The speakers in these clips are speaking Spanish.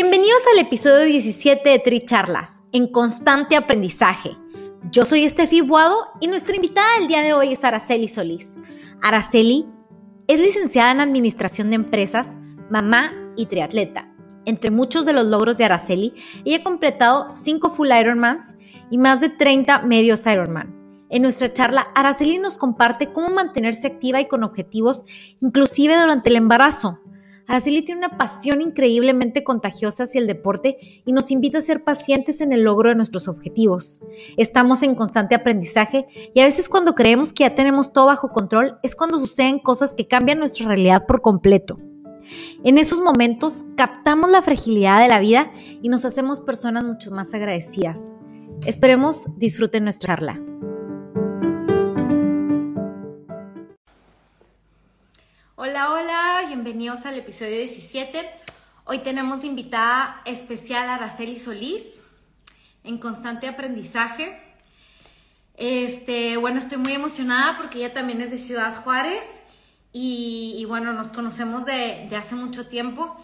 Bienvenidos al episodio 17 de Tri Charlas, en constante aprendizaje. Yo soy Steffi Buado y nuestra invitada del día de hoy es Araceli Solís. Araceli es licenciada en Administración de Empresas, mamá y triatleta. Entre muchos de los logros de Araceli, ella ha completado 5 full Ironmans y más de 30 medios Ironman. En nuestra charla, Araceli nos comparte cómo mantenerse activa y con objetivos, inclusive durante el embarazo. Araceli tiene una pasión increíblemente contagiosa hacia el deporte y nos invita a ser pacientes en el logro de nuestros objetivos. Estamos en constante aprendizaje y a veces cuando creemos que ya tenemos todo bajo control es cuando suceden cosas que cambian nuestra realidad por completo. En esos momentos captamos la fragilidad de la vida y nos hacemos personas mucho más agradecidas. Esperemos disfruten nuestra charla. Hola, hola, bienvenidos al episodio 17. Hoy tenemos invitada especial a Araceli Solís en constante aprendizaje. Este, bueno, estoy muy emocionada porque ella también es de Ciudad Juárez y, bueno, nos conocemos de, de, hace mucho tiempo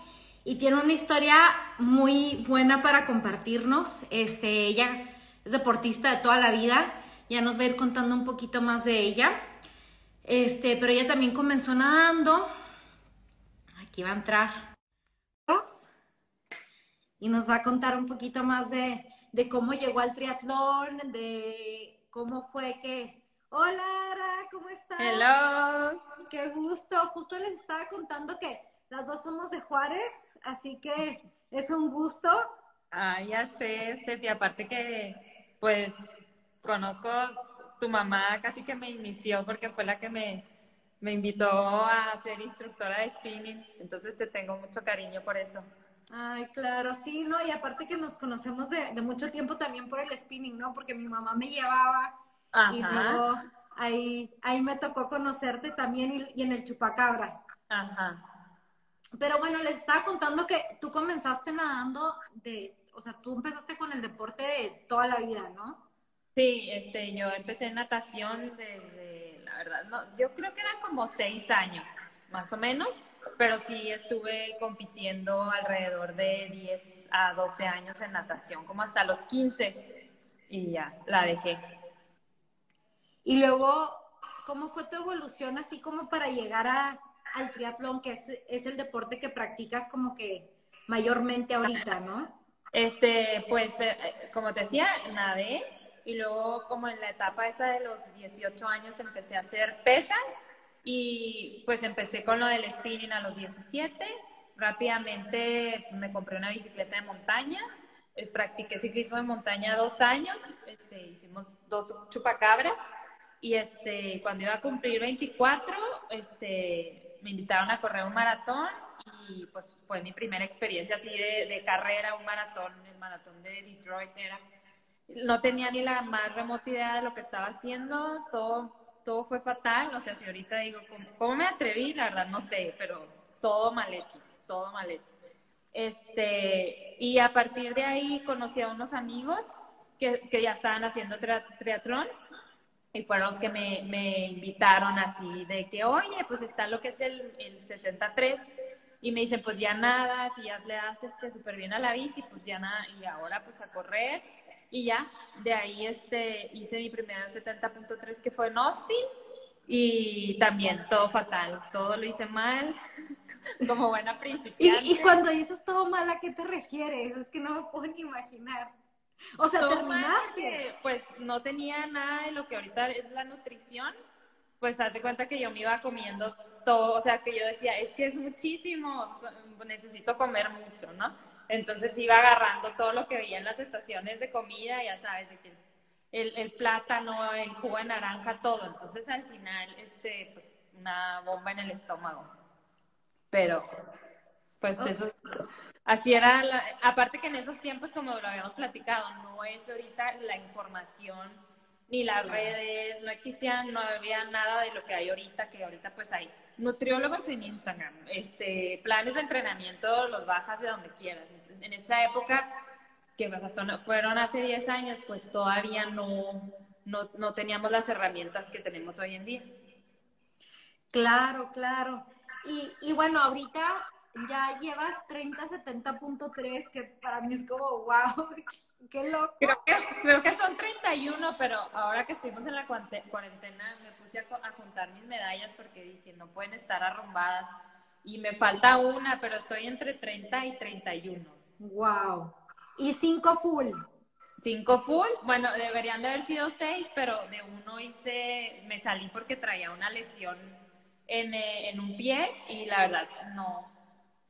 y tiene una historia muy buena para compartirnos. Este, ella es deportista de toda la vida, ya nos va a ir contando un poquito más de ella. Este, pero ella también comenzó nadando. Aquí va a entrar. Y nos va a contar un poquito más de, de cómo llegó al triatlón, de cómo fue que... Hola, Ara, ¿cómo estás? Hello. Qué gusto. Justo les estaba contando que las dos somos de Juárez, así que es un gusto. Ah, ya sé, Steffi. Aparte que, pues, conozco tu mamá casi que me inició porque fue la que me, me invitó a ser instructora de spinning, entonces te tengo mucho cariño por eso. Ay, claro, sí, ¿no? Y aparte que nos conocemos de, de mucho tiempo también por el spinning, ¿no? Porque mi mamá me llevaba y luego ahí, ahí me tocó conocerte también y, y en el chupacabras. Ajá. Pero bueno, les estaba contando que tú comenzaste nadando de, o sea, tú empezaste con el deporte de toda la vida, ¿no? Sí, este, yo empecé natación desde, la verdad, no, yo creo que eran como seis años, más o menos, pero sí estuve compitiendo alrededor de 10 a 12 años en natación, como hasta los 15, y ya, la dejé. Y luego, ¿cómo fue tu evolución así como para llegar a, al triatlón, que es, es el deporte que practicas como que mayormente ahorita, ¿no? Este, pues, eh, como te decía, nadé, y luego como en la etapa esa de los 18 años empecé a hacer pesas y pues empecé con lo del spinning a los 17. Rápidamente me compré una bicicleta de montaña, eh, practiqué ciclismo de montaña dos años, este, hicimos dos chupacabras y este, cuando iba a cumplir 24, este, me invitaron a correr un maratón y pues fue mi primera experiencia así de, de carrera, un maratón, el maratón de Detroit era no tenía ni la más remota idea de lo que estaba haciendo, todo, todo fue fatal, o sea, si ahorita digo, ¿cómo, me atreví? La verdad no sé, pero todo mal hecho, todo mal hecho. Este, y a partir de ahí conocí a unos amigos que, que ya estaban haciendo triatlón y fueron los que me, me, invitaron así de que, oye, pues está lo que es el, el 73 y me dicen, pues ya nada, si ya le das este súper bien a la bici, pues ya nada, y ahora pues a correr y ya, de ahí este, hice mi primera 70.3 que fue en Austin y también todo fatal, todo lo hice mal, como buena principiante. ¿Y, y cuando dices todo mal, ¿a qué te refieres? Es que no me puedo ni imaginar. O sea, terminaste. pues no tenía nada de lo que ahorita es la nutrición, pues haz de cuenta que yo me iba comiendo todo, o sea, que yo decía, es que es muchísimo, necesito comer mucho, ¿no? Entonces iba agarrando todo lo que veía en las estaciones de comida, ya sabes, de que el, el plátano, el jugo de naranja, todo. Entonces al final, este, pues una bomba en el estómago. Pero, pues eso así era, aparte que en esos tiempos, como lo habíamos platicado, no es ahorita la información ni las redes, no existían, no había nada de lo que hay ahorita, que ahorita pues hay nutriólogos en Instagram, este, planes de entrenamiento los bajas de donde quieras. En esa época, que fueron hace 10 años, pues todavía no, no, no teníamos las herramientas que tenemos hoy en día. Claro, claro. Y, y bueno, ahorita ya llevas 3070.3, que para mí es como, wow, qué loco. Creo que, creo que son 31, pero ahora que estuvimos en la cuarentena me puse a, juntar mis medallas porque dije, no pueden estar arrumbadas. Y me falta una, pero estoy entre 30 y 31. Wow. ¿Y 5 full? 5 full, bueno, deberían de haber sido 6, pero de uno hice, me salí porque traía una lesión en, eh, en un pie y la verdad no,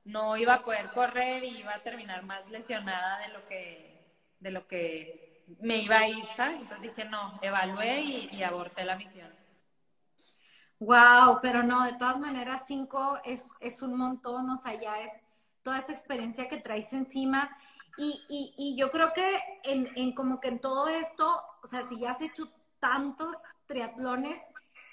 no iba a poder correr y iba a terminar más lesionada de lo que, de lo que me iba a ir, ¿sabes? Entonces dije, no, evalué y, aborté la misión. Wow, pero no, de todas maneras, cinco es, es un montón, o sea, ya es toda esa experiencia que traes encima. Y, y, y yo creo que en, en, como que en todo esto, o sea, si ya has hecho tantos triatlones,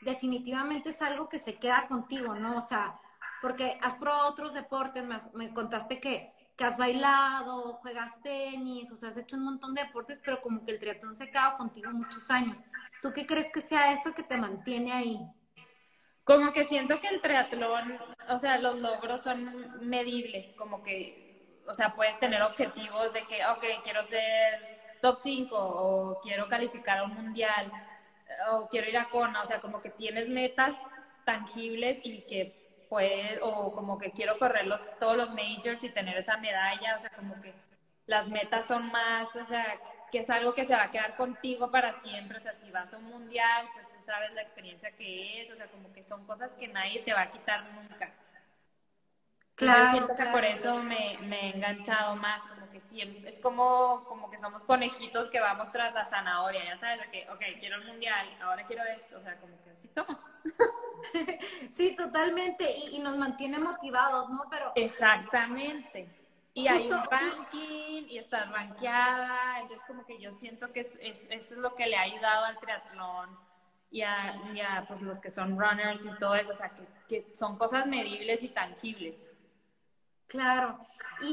definitivamente es algo que se queda contigo, ¿no? O sea, porque has probado otros deportes, me, contaste que, que, has bailado, juegas tenis, o sea, has hecho un montón de deportes, pero como que el triatlón se queda contigo muchos años. ¿Tú qué crees que sea eso que te mantiene ahí? Como que siento que el triatlón, o sea, los logros son medibles, como que, o sea, puedes tener objetivos de que, ok, quiero ser top 5 o quiero calificar a un mundial o quiero ir a Kona, o sea, como que tienes metas tangibles y que pues, o como que quiero correr los, todos los majors y tener esa medalla, o sea, como que las metas son más, o sea, que es algo que se va a quedar contigo para siempre, o sea, si vas a un mundial, pues tú sabes la experiencia que es, o sea, como que son cosas que nadie te va a quitar nunca. Claro, por eso me, me, he enganchado más, como que siempre, es como, como que somos conejitos que vamos tras la zanahoria, ya sabes, de que, ok, quiero el mundial, ahora quiero esto, o sea, como que así somos. sí, totalmente, y, nos mantiene motivados, ¿no? Pero... Exactamente. Y hay un ranking y estás rankeada, entonces como que yo siento que es, es, eso es lo que le ha ayudado al triatlón y a, pues, los que son runners y todo eso, o sea, que, que son cosas medibles y tangibles. Claro.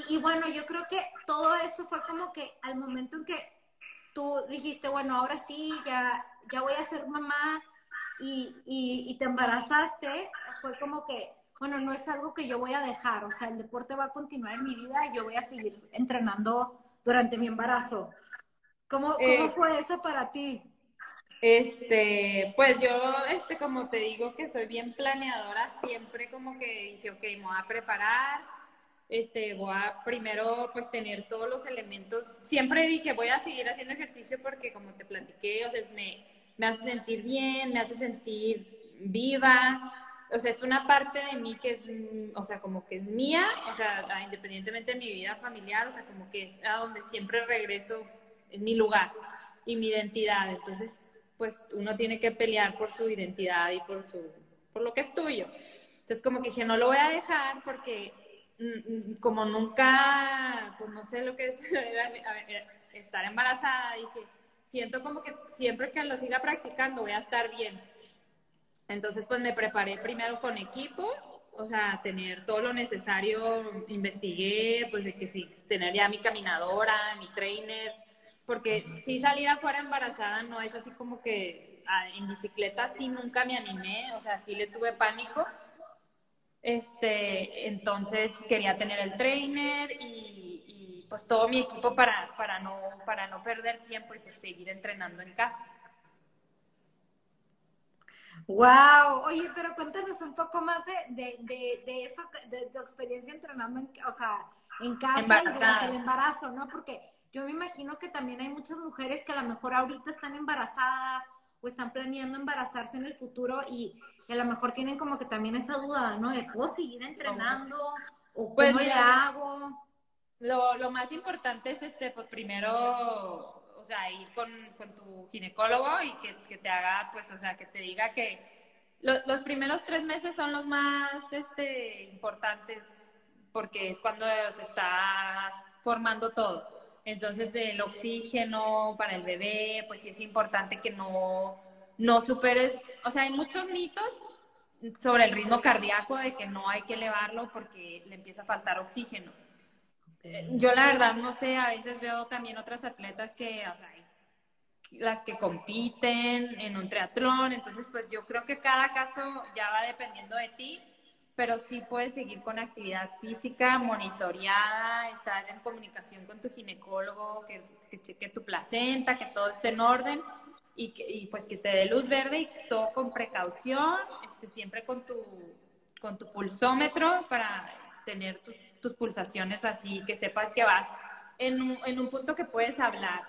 Y, bueno, yo creo que todo eso fue como que al momento en que tú dijiste, bueno, ahora sí, ya, ya voy a ser mamá y, y, te embarazaste, fue como que, bueno, no es algo que yo voy a dejar, o sea, el deporte va a continuar en mi vida y yo voy a seguir entrenando durante mi embarazo. ¿Cómo, cómo eh, fue eso para ti? Este, pues yo, este, como te digo que soy bien planeadora, siempre como que dije, ok, me voy a preparar, este, voy a primero pues tener todos los elementos. Siempre dije, voy a seguir haciendo ejercicio porque como te platiqué, o sea, me, me hace sentir bien, me hace sentir viva. O sea, es una parte de mí que es, o sea, como que es mía, o sea, independientemente de mi vida familiar, o sea, como que es a donde siempre regreso, en mi lugar y mi identidad. Entonces, pues uno tiene que pelear por su identidad y por su, por lo que es tuyo. Entonces, como que dije, no lo voy a dejar porque Mm, mm, como nunca, pues no sé lo que es estar embarazada, dije, siento como que siempre que lo siga practicando voy a estar bien. Entonces, pues me preparé primero con equipo, o sea, tener todo lo necesario, investigué, pues de que sí, tener ya mi caminadora, mi trainer, porque si salir afuera embarazada no es así como que ah, en bicicleta sí nunca me animé, o sea, sí le tuve pánico este, entonces quería tener el trainer y, pues todo mi equipo para, para, no, para no perder tiempo y pues seguir entrenando en casa. Wow, oye, pero cuéntanos un poco más de, de, de, eso, de tu experiencia entrenando en, o sea, en casa y durante el embarazo, ¿no? Porque yo me imagino que también hay muchas mujeres que a lo mejor ahorita están embarazadas o están planeando embarazarse en el futuro y, a lo mejor tienen como que también esa duda, ¿no? De, ¿puedo seguir entrenando? ¿O pues cómo le hago? Lo, lo, más importante es, este, pues primero, o sea, ir con, con tu ginecólogo y que, que, te haga, pues, o sea, que te diga que los primeros tres meses son los más este, importantes porque es cuando se está formando todo. Entonces, el oxígeno para el bebé, pues sí es importante que no, no superes, o sea, hay muchos mitos sobre el ritmo cardíaco de que no hay que elevarlo porque le empieza a faltar oxígeno. Yo la verdad no sé, a veces veo también otras atletas que, las que compiten en un triatlón, entonces pues yo creo que cada caso ya va dependiendo de ti pero sí puedes seguir con actividad física monitoreada, estar en comunicación con tu ginecólogo, que, cheque tu placenta, que todo esté en orden y, que, pues que te dé luz verde y todo con precaución, este, siempre con tu, con tu pulsómetro para tener tus, tus pulsaciones así, que sepas que vas en un, en un punto que puedes hablar.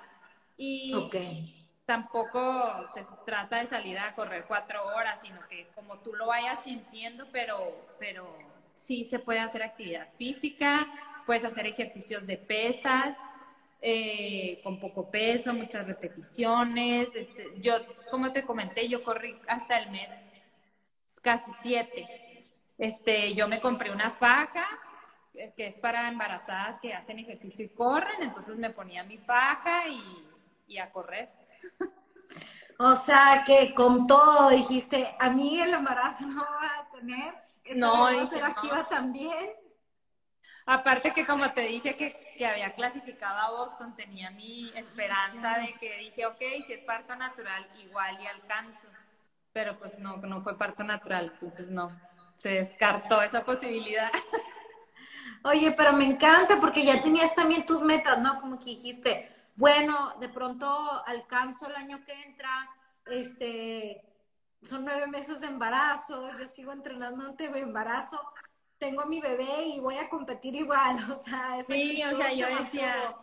Y, okay tampoco se trata de salir a correr cuatro horas, sino que como tú lo vayas sintiendo, pero, pero sí se puede hacer actividad física, puedes hacer ejercicios de pesas, eh, con poco peso, muchas repeticiones. Este, yo, como te comenté, yo corrí hasta el mes casi siete. Este, yo me compré una faja que es para embarazadas que hacen ejercicio y corren, entonces me ponía mi faja y, y a correr. O sea, que con todo dijiste, a mí el embarazo no va a tener, no, va a ser activa también. Aparte que como te dije que, que, había clasificado a Boston, tenía mi esperanza de que dije, ok, si es parto natural, igual y alcanzo. Pero pues no, no fue parto natural, entonces no, se descartó esa posibilidad. Oye, pero me encanta porque ya tenías también tus metas, ¿no? Como que dijiste, bueno, de pronto alcanzo el año que entra, este, son nueve meses de embarazo, yo sigo entrenando ante mi embarazo, tengo a mi bebé y voy a competir igual, o sea, sí, o sea, yo decía,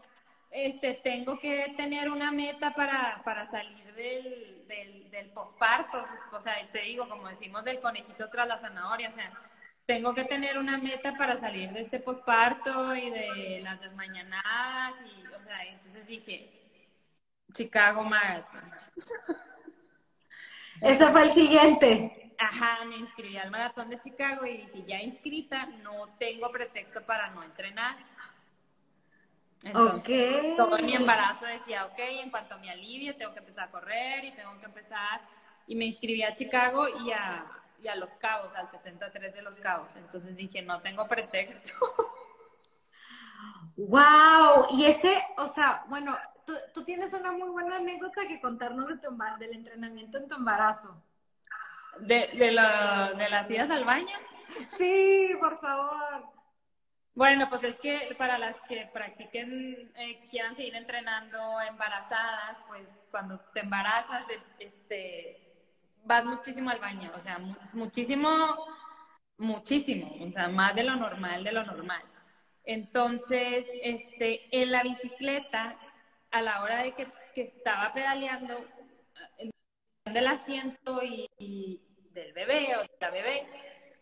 este, tengo que tener una meta para, para salir del, del, del posparto, o sea, te digo, como decimos del conejito tras la zanahoria, o sea, tengo que tener una meta para salir de este posparto y de las desmañanadas y, o sea, entonces dije, Chicago Marathon. Ese fue el siguiente. Ajá, me inscribí al maratón de Chicago y dije, ya inscrita, no tengo pretexto para no entrenar. Entonces, todo mi embarazo decía, ok, en cuanto me alivie, tengo que empezar a correr y tengo que empezar. Y me inscribí a Chicago y a, y a Los Cabos, al 73 de Los Cabos. Entonces dije, no tengo pretexto. ¡Wow! Y ese, o sea, bueno, tú, tienes una muy buena anécdota que contarnos de tu, del entrenamiento en tu embarazo. ¿De, de, ¿De las idas al baño? Sí, por favor. Bueno, pues es que para las que practiquen, eh, quieran seguir entrenando embarazadas, pues cuando te embarazas, este, vas muchísimo al baño, o sea, muchísimo, muchísimo, o sea, más de lo normal, de lo normal. Entonces, este, en la bicicleta, a la hora de que, estaba pedaleando, el del asiento y, del bebé o de la bebé,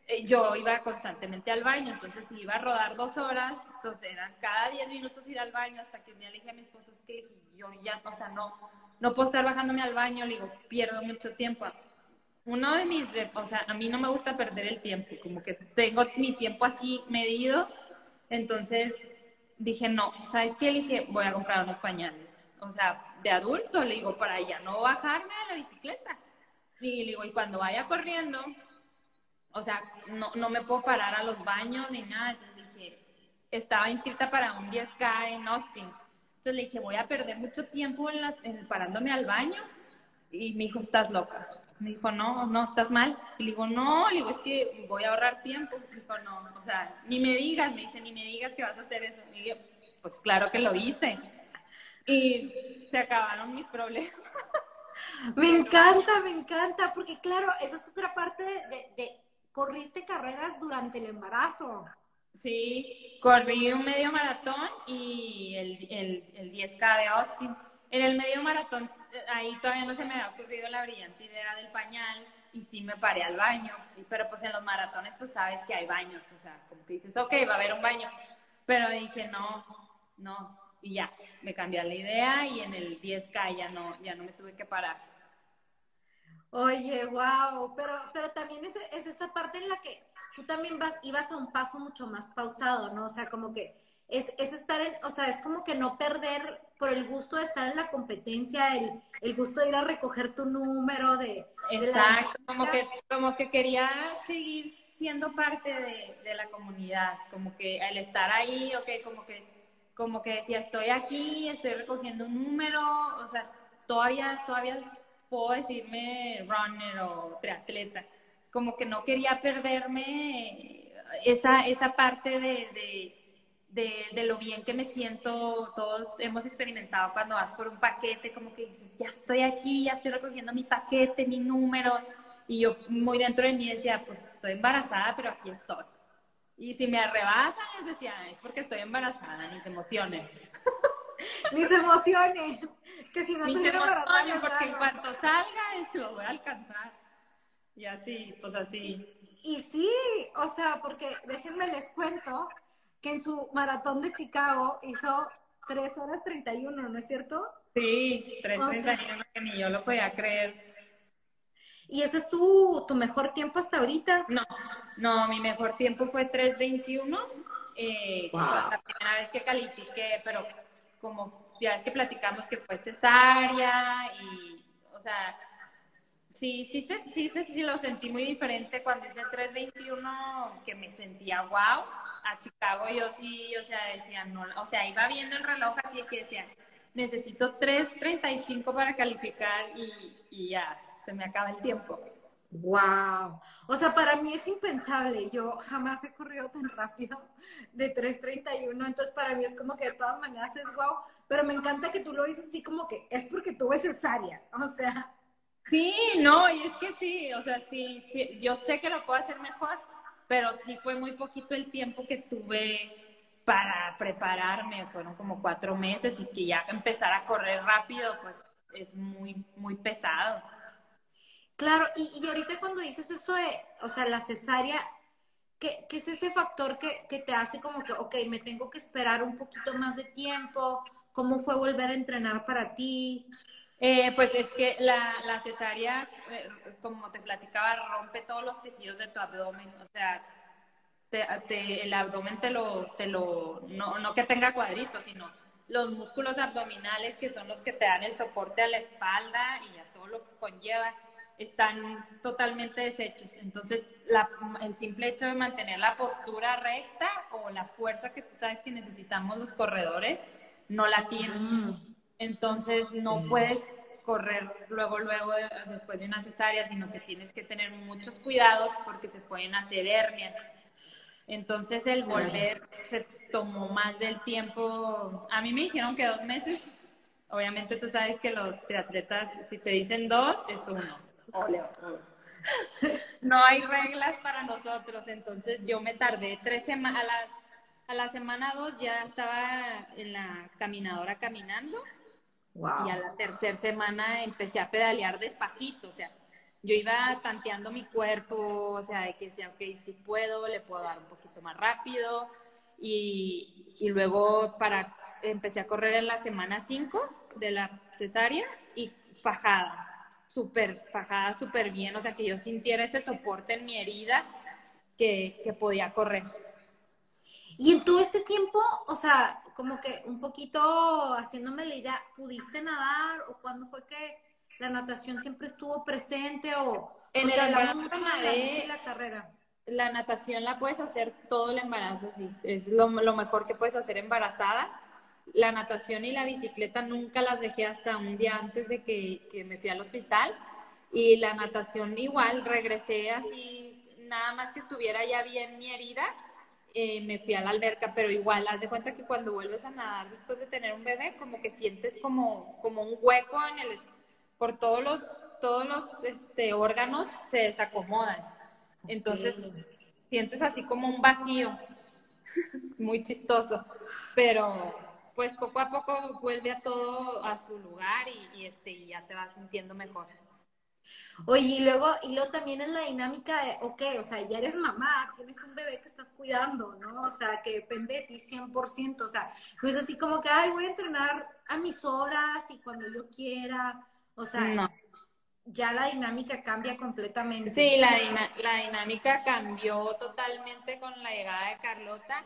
eh, yo iba constantemente al baño, entonces si iba a rodar dos horas, entonces eran cada diez minutos ir al baño hasta que un día le dije a mi esposo, es que yo ya, o sea, no, no puedo estar bajándome al baño, le digo, pierdo mucho tiempo uno de mis, o sea, a mí no me gusta perder el tiempo, como que tengo mi tiempo así medido, entonces dije, no, ¿sabes qué? Le dije, voy a comprar unos pañales, o sea, de adulto, le digo, para ya no bajarme de la bicicleta. Y le digo, y cuando vaya corriendo, o sea, no, no me puedo parar a los baños ni nada, entonces dije, estaba inscrita para un 10K en Austin, entonces le dije, voy a perder mucho tiempo en parándome al baño, y me dijo, estás loca me dijo, no, no, estás mal. Y le digo, no, le digo, es que voy a ahorrar tiempo. Me dijo, no, o sea, ni me digas, me dice, ni me digas que vas a hacer eso. Y digo, pues claro que lo hice. Y se acabaron mis problemas. Me encanta, me encanta, porque claro, esa es otra parte de, de, corriste carreras durante el embarazo. Sí, corrí un medio maratón y el, el, el 10K de Austin. En el medio maratón, ahí todavía no se me había ocurrido la brillante idea del pañal y sí me paré al baño. Pero pues en los maratones, pues sabes que hay baños, o sea, como que dices, ok, va a haber un baño. Pero dije, no, no, y ya, me cambié la idea y en el 10K ya no, ya no me tuve que parar. Oye, wow, pero, pero también es, es esa parte en la que tú también vas, ibas a un paso mucho más pausado, ¿no? O sea, como que es, es estar en, o sea, es como que no perder por el gusto de estar en la competencia, el, el gusto de ir a recoger tu número, de... Exacto, como, que, como que quería seguir siendo parte de, de, la comunidad, como que al estar ahí, ok, como que, como que decía, estoy aquí, estoy recogiendo un número, o sea, todavía, todavía puedo decirme runner o triatleta, como que no quería perderme esa, esa parte de de, de, lo bien que me siento, todos hemos experimentado cuando vas por un paquete, como que dices, ya estoy aquí, ya estoy recogiendo mi paquete, mi número, y yo muy dentro de mí decía, pues estoy embarazada, pero aquí estoy. Y si me arrebasan, les decía, es porque estoy embarazada, ni se emocionen. ni se emocionen, que si no estuviera embarazada, porque en cuanto salga, lo voy a alcanzar. Y así, pues así. Y, y sí, o sea, porque déjenme les cuento que en su maratón de Chicago hizo 3 horas 31, ¿no es cierto? Sí, 3.31, que ni yo lo podía creer. ¿Y ese es tu, tu mejor tiempo hasta ahorita? No, no, mi mejor tiempo fue 3.21. Eh, La primera vez que califiqué, pero como ya es que platicamos que fue cesárea y, o sea, sí, sí, sí, sí, sí, lo sentí muy diferente cuando hice 3.21, que me sentía wow a Chicago yo sí, o sea, decía, no, o sea, iba viendo el reloj así que decía, necesito 3.35 para calificar y, y ya, se me acaba el tiempo. Wow. O sea, para mí es impensable. Yo jamás he corrido tan rápido de 3.31. Entonces, para mí es como que de todas maneras es wow. Pero me encanta que tú lo dices así como que es porque tuve cesárea. O sea. Sí, no, y es que sí. O sea, sí, sí yo sé que lo puedo hacer mejor pero sí fue muy poquito el tiempo que tuve para prepararme, fueron como cuatro meses y que ya empezar a correr rápido, pues es muy, muy pesado. Claro, y, y ahorita cuando dices eso de, o sea, la cesárea, ¿qué, qué es ese factor que, que, te hace como que, ok, me tengo que esperar un poquito más de tiempo? ¿Cómo fue volver a entrenar para ti? Eh, pues es que la, cesárea, eh, como te platicaba, rompe todos los tejidos de tu abdomen. O sea, te, el abdomen te lo, te lo no, no que tenga cuadritos, sino los músculos abdominales que son los que te dan el soporte a la espalda y a todo lo que conlleva, están totalmente deshechos. Entonces, la, el simple hecho de mantener la postura recta o la fuerza que tú sabes que necesitamos los corredores, no la tienes. Mm. Entonces no puedes correr luego, luego después de una cesárea, sino que tienes que tener muchos cuidados porque se pueden hacer hernias. Entonces el volver se tomó más del tiempo. A mí me dijeron que dos meses. Obviamente tú sabes que los triatletas, si te dicen dos, es uno. No hay reglas para nosotros. Entonces yo me tardé tres semanas. A la semana dos ya estaba en la caminadora caminando y a la tercera semana empecé a pedalear despacito, o sea, yo iba tanteando mi cuerpo, o sea, de que decía, ok, si puedo, le puedo dar un poquito más rápido. Y, y luego para, empecé a correr en la semana 5 de la cesárea y fajada, súper fajada, súper bien, o sea, que yo sintiera ese soporte en mi herida que, que podía correr. Y en todo este tiempo, o sea, como que un poquito haciéndome la idea, ¿pudiste nadar o cuándo fue que la natación siempre estuvo presente o en el embarazo de la carrera? La natación la puedes hacer todo el embarazo, sí, es lo, lo mejor que puedes hacer embarazada. La natación y la bicicleta nunca las dejé hasta un día antes de que, que me fui al hospital. Y la natación igual, regresé así, nada más que estuviera ya bien mi herida, eh, me fui a la alberca, pero igual, haz de cuenta que cuando vuelves a nadar después de tener un bebé, como que sientes como, como un hueco en el, por todos los, todos los este, órganos se desacomodan. Entonces, sientes así como un vacío. muy chistoso, pero pues poco a poco vuelve a todo a su lugar y, este, y ya te vas sintiendo mejor. Oye, y luego, y luego también es la dinámica de, ok, o sea, ya eres mamá, tienes un bebé que estás cuidando, ¿no? O sea, que depende de ti 100%, o sea, no es así como que, ay, voy a entrenar a mis horas y cuando yo quiera, o sea, ya la dinámica cambia completamente. Sí, la, la dinámica cambió totalmente con la llegada de Carlota.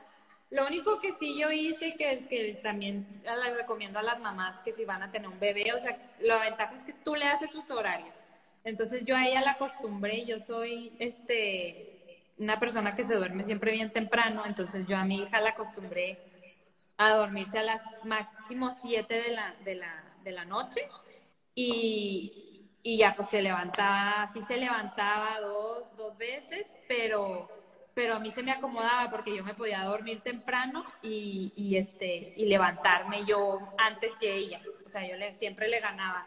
Lo único que sí yo hice, que, que también les recomiendo a las mamás que si van a tener un bebé, o sea, la ventaja es que tú le haces sus horarios. Entonces yo a ella la acostumbré, yo soy este una persona que se duerme siempre bien temprano, entonces yo a mi hija la acostumbré a dormirse a las máximo 7 de la, de la, noche. Y, y, ya pues se levantaba, sí se levantaba dos, dos veces, pero, pero a mí se me acomodaba porque yo me podía dormir temprano y, y, este, y levantarme yo antes que ella, o sea, yo le, siempre le ganaba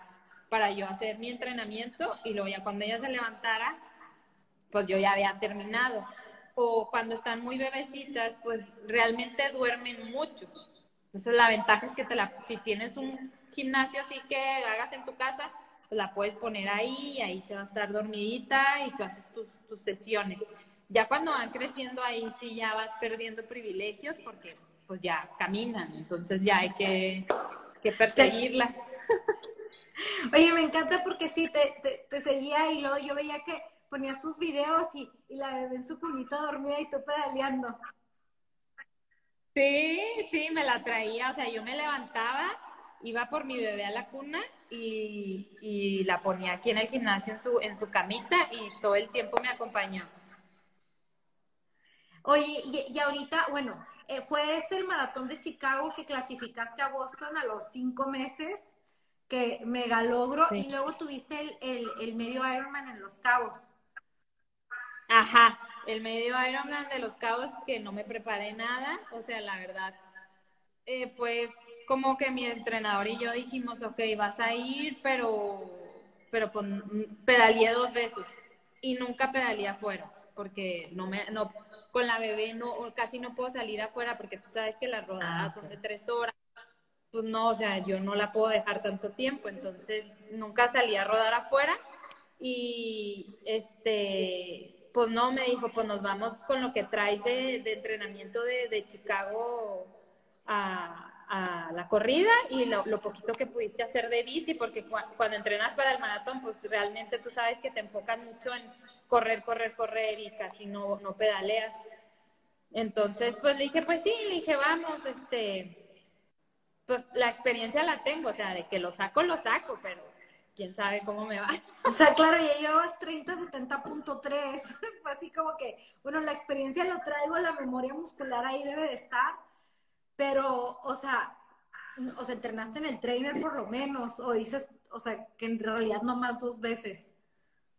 para yo hacer mi entrenamiento y luego ya cuando ella se levantara, pues yo ya había terminado. O cuando están muy bebecitas, pues realmente duermen mucho. Entonces la ventaja es que te la, si tienes un gimnasio así que hagas en tu casa, pues la puedes poner ahí y ahí se va a estar dormidita y tú haces tus, tus sesiones. Ya cuando van creciendo ahí sí ya vas perdiendo privilegios porque pues ya caminan, entonces ya hay que, que perseguirlas. Oye, me encanta porque sí, te, te, seguía y luego yo veía que ponías tus videos y, la bebé en su cunita dormida y tú pedaleando. Sí, sí, me la traía, o sea, yo me levantaba, iba por mi bebé a la cuna y, y la ponía aquí en el gimnasio en su, en su camita y todo el tiempo me acompañó. Oye, y, y ahorita, bueno, eh, fue este el maratón de Chicago que clasificaste a Boston a los cinco meses que mega logro y luego tuviste el, el, medio Ironman en Los Cabos. Ajá, el medio Ironman de Los Cabos que no me preparé nada, o sea, la verdad, eh, fue como que mi entrenador y yo dijimos, ok, vas a ir, pero, pero pedaleé dos veces y nunca pedaleé afuera, porque no me, no, con la bebé no, casi no puedo salir afuera porque tú sabes que las rodadas ah, son de tres horas pues no, o sea, yo no la puedo dejar tanto tiempo, entonces nunca salí a rodar afuera y este, pues no, me dijo, pues nos vamos con lo que traes de, entrenamiento de, Chicago a, la corrida y lo, poquito que pudiste hacer de bici, porque cuando entrenas para el maratón, pues realmente tú sabes que te enfocas mucho en correr, correr, correr y casi no, no pedaleas. Entonces, pues le dije, pues sí, le dije, vamos, este, pues la experiencia la tengo, o sea, de que lo saco, lo saco, pero quién sabe cómo me va. O sea, claro, ya llevas 30, 70.3, fue así como que, bueno, la experiencia lo traigo, la memoria muscular ahí debe de estar, pero, o sea, o sea, entrenaste en el trainer por lo menos, o dices, o sea, que en realidad no más dos veces.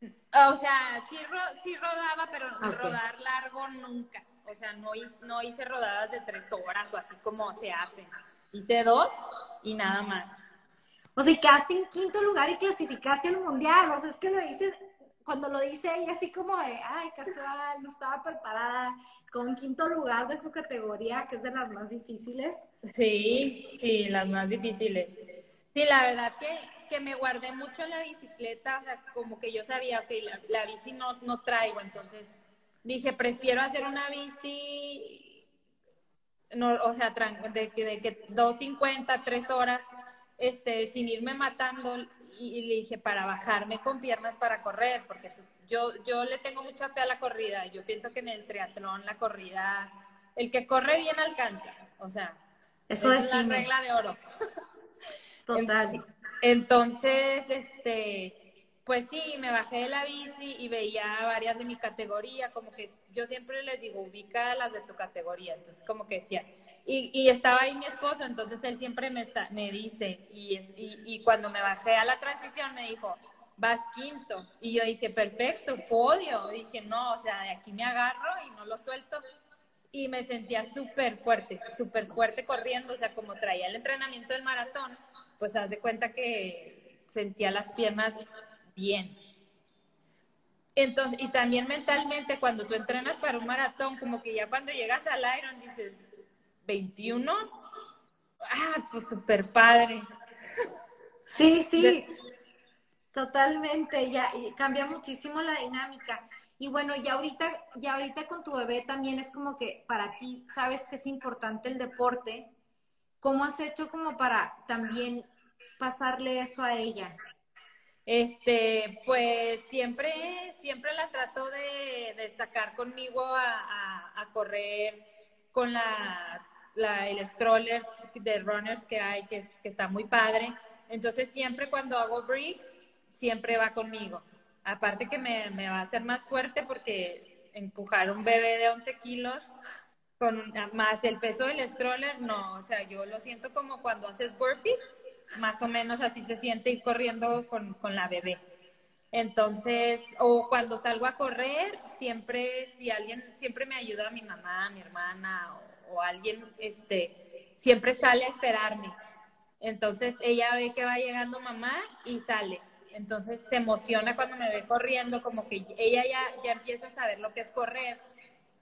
O sea, sí, sí rodaba, pero rodar largo nunca. O sea, no hice, no hice rodadas de tres horas o así como se hacen. Hice dos y nada más. O sea, quedaste en quinto lugar y clasificaste al mundial. O sea, es que lo dices, cuando lo dice ella así como de, ay, casual, no estaba preparada, con quinto lugar de su categoría, que es de las más difíciles. Sí, sí, las más difíciles. Sí, la verdad que, que me guardé mucho en la bicicleta, o sea, como que yo sabía que la, bici no, no traigo, entonces dije, prefiero hacer una bici, no, o sea, de, de que 2.50, 3 horas, este, sin irme matando, y, le dije, para bajarme con piernas para correr, porque pues, yo, yo le tengo mucha fe a la corrida, yo pienso que en el triatlón la corrida, el que corre bien alcanza, o sea, eso es la regla de oro. Total. Entonces, este, pues sí, me bajé de la bici y veía varias de mi categoría, como que yo siempre les digo, ubica las de tu categoría, entonces como que decía, y, estaba ahí mi esposo, entonces él siempre me, está, me dice, y, y, y cuando me bajé a la transición me dijo, vas quinto, y yo dije, perfecto, podio, dije, no, o sea, de aquí me agarro y no lo suelto, y me sentía súper fuerte, súper fuerte corriendo, o sea, como traía el entrenamiento del maratón, pues haz de cuenta que sentía las piernas bien. Entonces, y también mentalmente, cuando tú entrenas para un maratón, como que ya cuando llegas al Iron dices, 21, ah, pues súper padre. Sí, sí, totalmente, ya y cambia muchísimo la dinámica. Y bueno, ya ahorita, ya ahorita con tu bebé también es como que para ti sabes que es importante el deporte. ¿Cómo has hecho como para también pasarle eso a ella? Este, pues siempre, siempre la trato de, sacar conmigo a, correr con la, el stroller de runners que hay, que, está muy padre. Entonces siempre cuando hago bricks, siempre va conmigo. Aparte que me, me, va a hacer más fuerte porque empujar un bebé de 11 kilos con más el peso del stroller, no, o sea, yo lo siento como cuando haces burpees, más o menos así se siente ir corriendo con, con la bebé. Entonces, o cuando salgo a correr, siempre, si alguien, siempre me ayuda mi mamá, mi hermana o, o alguien, este, siempre sale a esperarme. Entonces, ella ve que va llegando mamá y sale entonces se emociona cuando me ve corriendo, como que ella ya, ya empieza a saber lo que es correr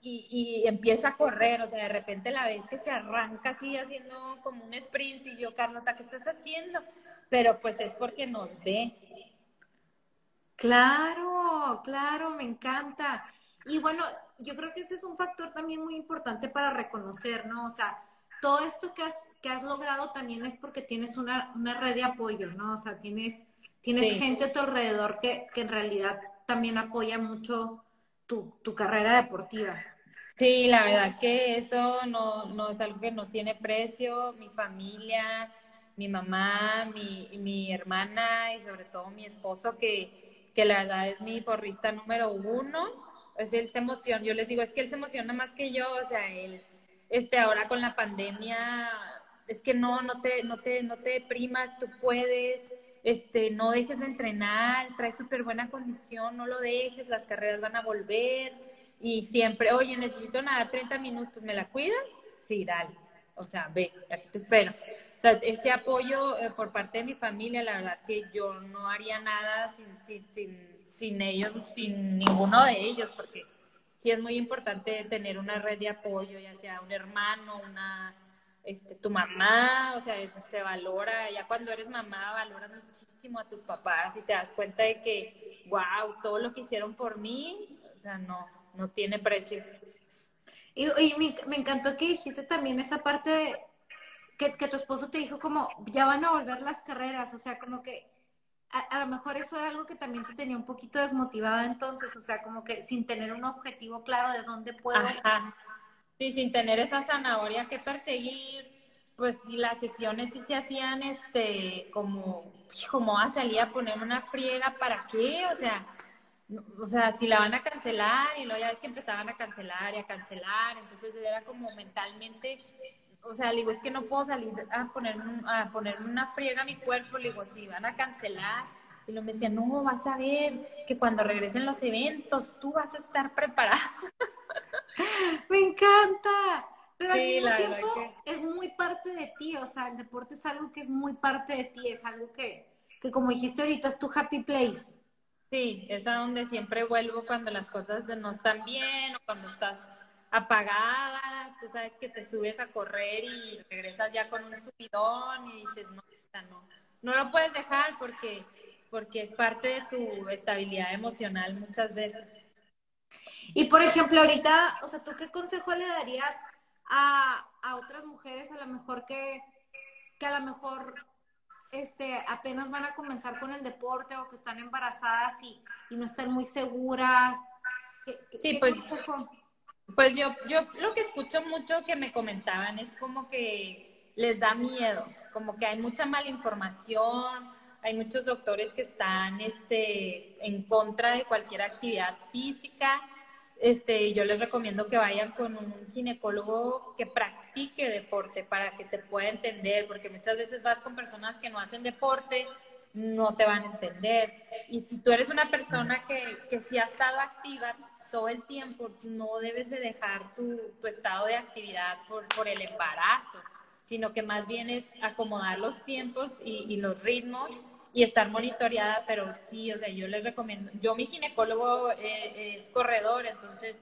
y, empieza a correr, o sea, de repente la ves que se arranca así haciendo como un sprint y yo, Carlota, ¿qué estás haciendo? Pero pues es porque nos ve. Claro, claro, me encanta. Y bueno, yo creo que ese es un factor también muy importante para reconocer, ¿no? O sea, todo esto que has, que has logrado también es porque tienes una, una red de apoyo, ¿no? O sea, tienes Tienes gente a tu alrededor que, en realidad también apoya mucho tu, carrera deportiva. Sí, la verdad que eso no, no, es algo que no tiene precio. Mi familia, mi mamá, mi, mi hermana y sobre todo mi esposo, que, que la verdad es mi porrista número uno. Es él se emociona, yo les digo, es que él se emociona más que yo, o sea, él, este, ahora con la pandemia, es que no, no te, no te, no te deprimas, tú puedes, este, no dejes de entrenar, trae súper buena condición, no lo dejes, las carreras van a volver y siempre, oye, necesito nadar 30 minutos, ¿me la cuidas? Sí, dale, o sea, ve, aquí te espero. ese apoyo eh, por parte de mi familia, la verdad que yo no haría nada sin, sin, sin, sin ellos, sin ninguno de ellos, porque sí es muy importante tener una red de apoyo, ya sea un hermano, una este, tu mamá, o sea, se valora, ya cuando eres mamá valoras muchísimo a tus papás y te das cuenta de que, wow, todo lo que hicieron por mí, o sea, no, no tiene precio. Y, me, encantó que dijiste también esa parte que, que, tu esposo te dijo como, ya van a volver las carreras, o sea, como que a, lo mejor eso era algo que también te tenía un poquito desmotivada entonces, o sea, como que sin tener un objetivo claro de dónde puedo Sí, sin tener esa zanahoria que perseguir, pues las sesiones sí se hacían este como, como a salir a poner una friega, ¿para qué? O sea, o sea, si la van a cancelar y luego ya ves que empezaban a cancelar y a cancelar, entonces era como mentalmente, o sea, digo, es que no puedo salir a poner a ponerme una friega a mi cuerpo, le digo, si van a cancelar, y lo me decía, no, vas a ver que cuando regresen los eventos, tú vas a estar preparado. Me encanta. Pero al mismo tiempo es muy parte de ti, o sea, el deporte es algo que es muy parte de ti, es algo que, que como dijiste ahorita, es tu happy place. Sí, es a donde siempre vuelvo cuando las cosas no están bien o cuando estás apagada, tú sabes que te subes a correr y regresas ya con un subidón y dices, no, no, no lo puedes dejar porque, porque es parte de tu estabilidad emocional muchas veces. Y por ejemplo, ahorita, o sea, ¿tú qué consejo le darías a, otras mujeres a lo mejor que, que a lo mejor este, apenas van a comenzar con el deporte o que están embarazadas y, y no están muy seguras? sí, pues, pues yo, yo lo que escucho mucho que me comentaban es como que les da miedo, como que hay mucha mala información, hay muchos doctores que están este, en contra de cualquier actividad física este, yo les recomiendo que vayan con un ginecólogo que practique deporte para que te pueda entender, porque muchas veces vas con personas que no hacen deporte, no te van a entender. Y si tú eres una persona que, que sí ha estado activa todo el tiempo, no debes de dejar tu, tu estado de actividad por, por, el embarazo, sino que más bien es acomodar los tiempos y, y los ritmos y estar monitoreada, pero sí, o sea, yo les recomiendo, yo mi ginecólogo eh, es corredor, entonces,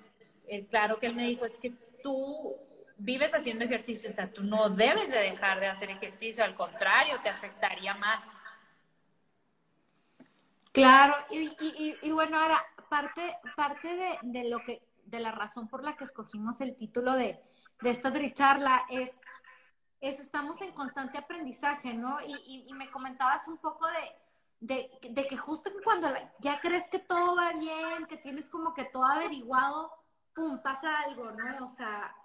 eh, claro que él me dijo, es que tú vives haciendo ejercicio, o sea, tú no debes de dejar de hacer ejercicio, al contrario, te afectaría más. Claro, y, bueno, ahora, parte, parte de, de, lo que, de la razón por la que escogimos el título de, de esta charla es es estamos en constante aprendizaje, ¿no? Y, y, me comentabas un poco de, de, que justo cuando ya crees que todo va bien, que tienes como que todo averiguado, ¡pum!, pasa algo, ¿no? O sea...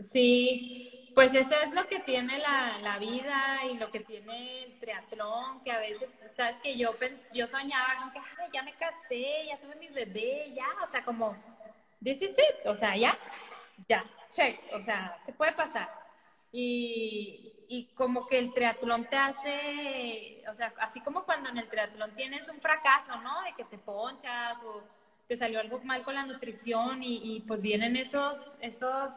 Sí, pues eso es lo que tiene la, la vida y lo que tiene el triatlón, que a veces, sabes que yo, yo soñaba con que ya me casé, ya tuve mi bebé, ya, o sea, como, this is it, o sea, ya, ya, check, o sea, ¿qué puede pasar? Y, y, como que el triatlón te hace, o sea, así como cuando en el triatlón tienes un fracaso, ¿no? De que te ponchas o te salió algo mal con la nutrición y, y pues vienen esos, esos,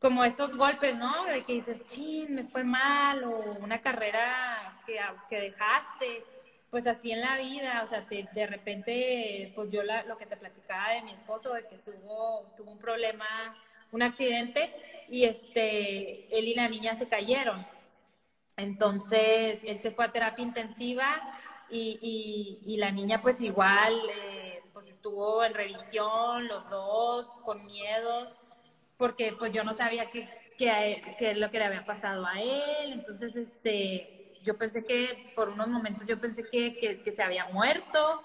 como esos golpes, ¿no? De que dices, chin, me fue mal o una carrera que, que dejaste. Pues así en la vida, o sea, te, de repente, pues yo la, lo que te platicaba de mi esposo, de que tuvo, tuvo un problema, un accidente, y este, él y la niña se cayeron. Entonces, él se fue a terapia intensiva y, y, la niña pues igual, eh, pues estuvo en revisión, los dos, con miedos, porque pues yo no sabía qué, es lo que le había pasado a él. Entonces, este, yo pensé que, por unos momentos yo pensé que, que, que se había muerto.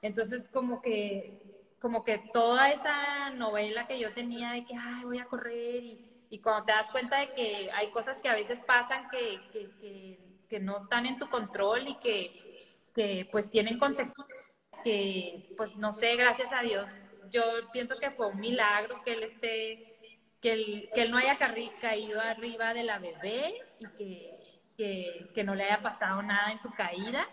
Entonces, como que como que toda esa novela que yo tenía de que, ay, voy a correr y, cuando te das cuenta de que hay cosas que a veces pasan que, que, que, no están en tu control y que, pues tienen consecuencias, que pues no sé, gracias a Dios, yo pienso que fue un milagro que él esté, que él, que él no haya caído arriba de la bebé y que, que no le haya pasado nada en su caída.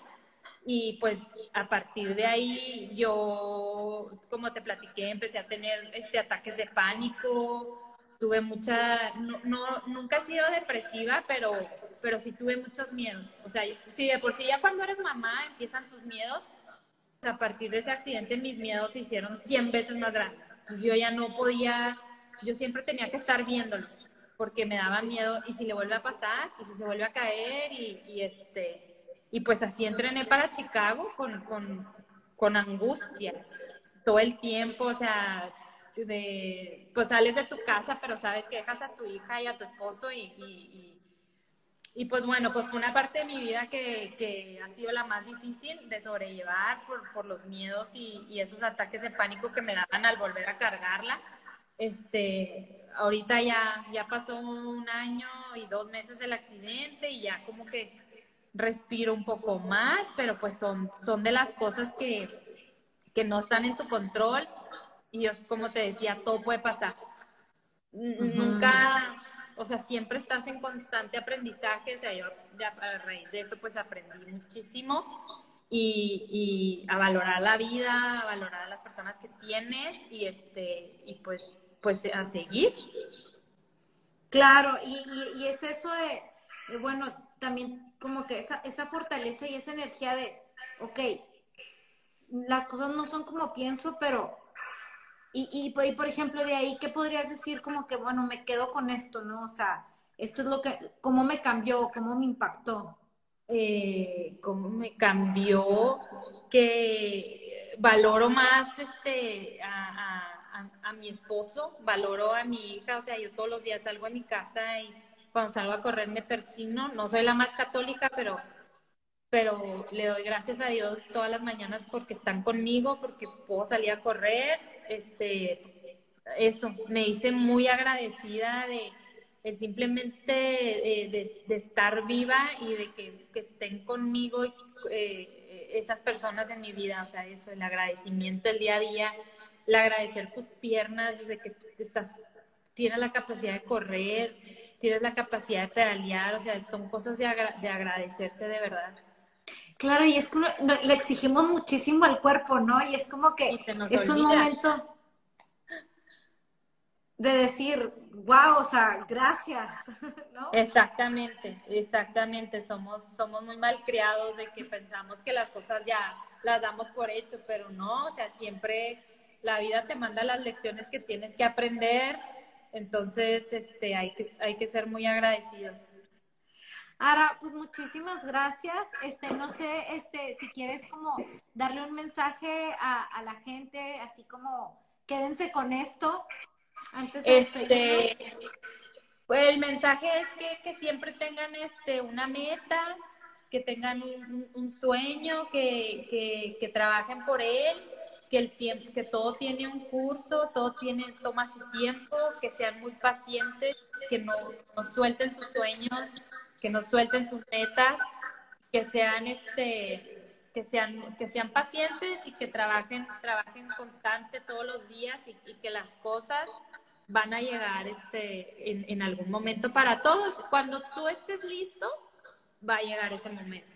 Y pues a partir de ahí yo, como te platiqué, empecé a tener este ataques de pánico, tuve mucha, no, no, nunca he sido depresiva, pero, pero sí tuve muchos miedos. O sea, sí, de por sí ya cuando eres mamá empiezan tus miedos, a partir de ese accidente mis miedos se hicieron 100 veces más grandes. Entonces yo ya no podía, yo siempre tenía que estar viéndolos, porque me daba miedo, y si le vuelve a pasar, y si se vuelve a caer, y, y este, y pues así entrené para Chicago con, con, con angustia todo el tiempo, o sea, de, pues sales de tu casa, pero sabes que dejas a tu hija y a tu esposo y, y, pues bueno, pues fue una parte de mi vida que, que, ha sido la más difícil de sobrellevar por, por los miedos y, y, esos ataques de pánico que me daban al volver a cargarla. Este, ahorita ya, ya pasó un año y dos meses del accidente y ya como que respiro un poco más, pero pues son, son de las cosas que, que no están en tu control y es como te decía, todo puede pasar. Nunca, o sea, siempre estás en constante aprendizaje, o sea, yo ya a raíz de eso pues aprendí muchísimo y, y, a valorar la vida, a valorar a las personas que tienes y este, y pues, pues a seguir. Claro, y, y, es eso de, bueno, también como que esa, esa fortaleza y esa energía de, ok, las cosas no son como pienso, pero y, y, por ejemplo, de ahí, ¿qué podrías decir como que, bueno, me quedo con esto, ¿no? O sea, esto es lo que, ¿cómo me cambió? ¿Cómo me impactó? Eh, ¿Cómo me cambió? Que valoro más este, a, a, a, mi esposo, valoro a mi hija, o sea, yo todos los días salgo a mi casa y cuando salgo a correr me persino, no soy la más católica, pero pero le doy gracias a Dios todas las mañanas porque están conmigo, porque puedo salir a correr, este, eso, me hice muy agradecida de, simplemente de, estar viva y de que, estén conmigo eh, esas personas en mi vida, o sea, eso, el agradecimiento el día a día, el agradecer tus piernas desde que estás, tienes la capacidad de correr, tienes la capacidad de pedalear, o sea, son cosas de, de agradecerse de verdad. Claro, y es que le exigimos muchísimo al cuerpo, ¿no? Y es como que es un momento... de decir, wow, o sea, gracias, ¿no? Exactamente, exactamente. Somos, somos muy malcriados de que pensamos que las cosas ya las damos por hecho, pero no, o sea, siempre la vida te manda las lecciones que tienes que aprender, entonces este, hay, que, hay que ser muy agradecidos. Ara, pues muchísimas gracias. Este, no sé, este, si quieres como darle un mensaje a, a la gente, así como quédense con esto antes de este, Pues el mensaje es que, que, siempre tengan este una meta, que tengan un, un sueño, que, que, que, trabajen por él, que el tiempo, que todo tiene un curso, todo tiene, toma su tiempo, que sean muy pacientes, que no, suelten sus sueños, que no suelten sus metas, que sean este que sean que sean pacientes y que trabajen trabajen constante todos los días y, que las cosas van a llegar este en, en algún momento para todos. Cuando tú estés listo va a llegar ese momento.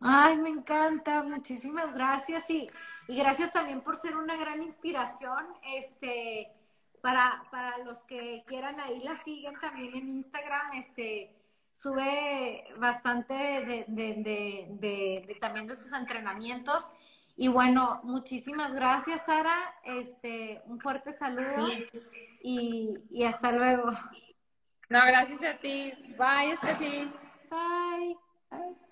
Ay, me encanta, muchísimas gracias y, y gracias también por ser una gran inspiración. Este, para, para los que quieran ahí la siguen también en Instagram, este, sube bastante de, también de sus entrenamientos. Y bueno, muchísimas gracias, Sara. Este, un fuerte saludo y, y, hasta luego. No, gracias a ti. Bye, Steffi. Bye. Bye.